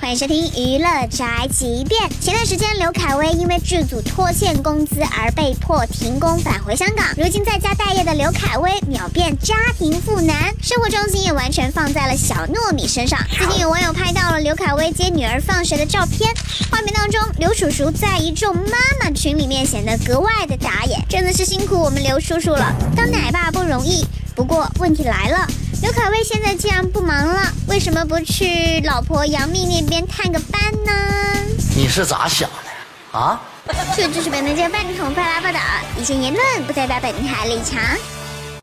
欢迎收听娱乐宅急便。前段时间，刘恺威因为剧组拖欠工资而被迫停工返回香港。如今在家待业的刘恺威秒变家庭妇男，生活重心也完全放在了小糯米身上。最近有网友拍到了刘恺威接女儿放学的照片，画面当中，刘叔叔在一众妈妈群里面显得格外的打眼，真的是辛苦我们刘叔叔了。当奶爸不容易，不过问题来了。刘恺威现在既然不忙了，为什么不去老婆杨幂那边探个班呢？你是咋想的啊？这就是本台饭桶发来报道，以上言论不代表本台立场。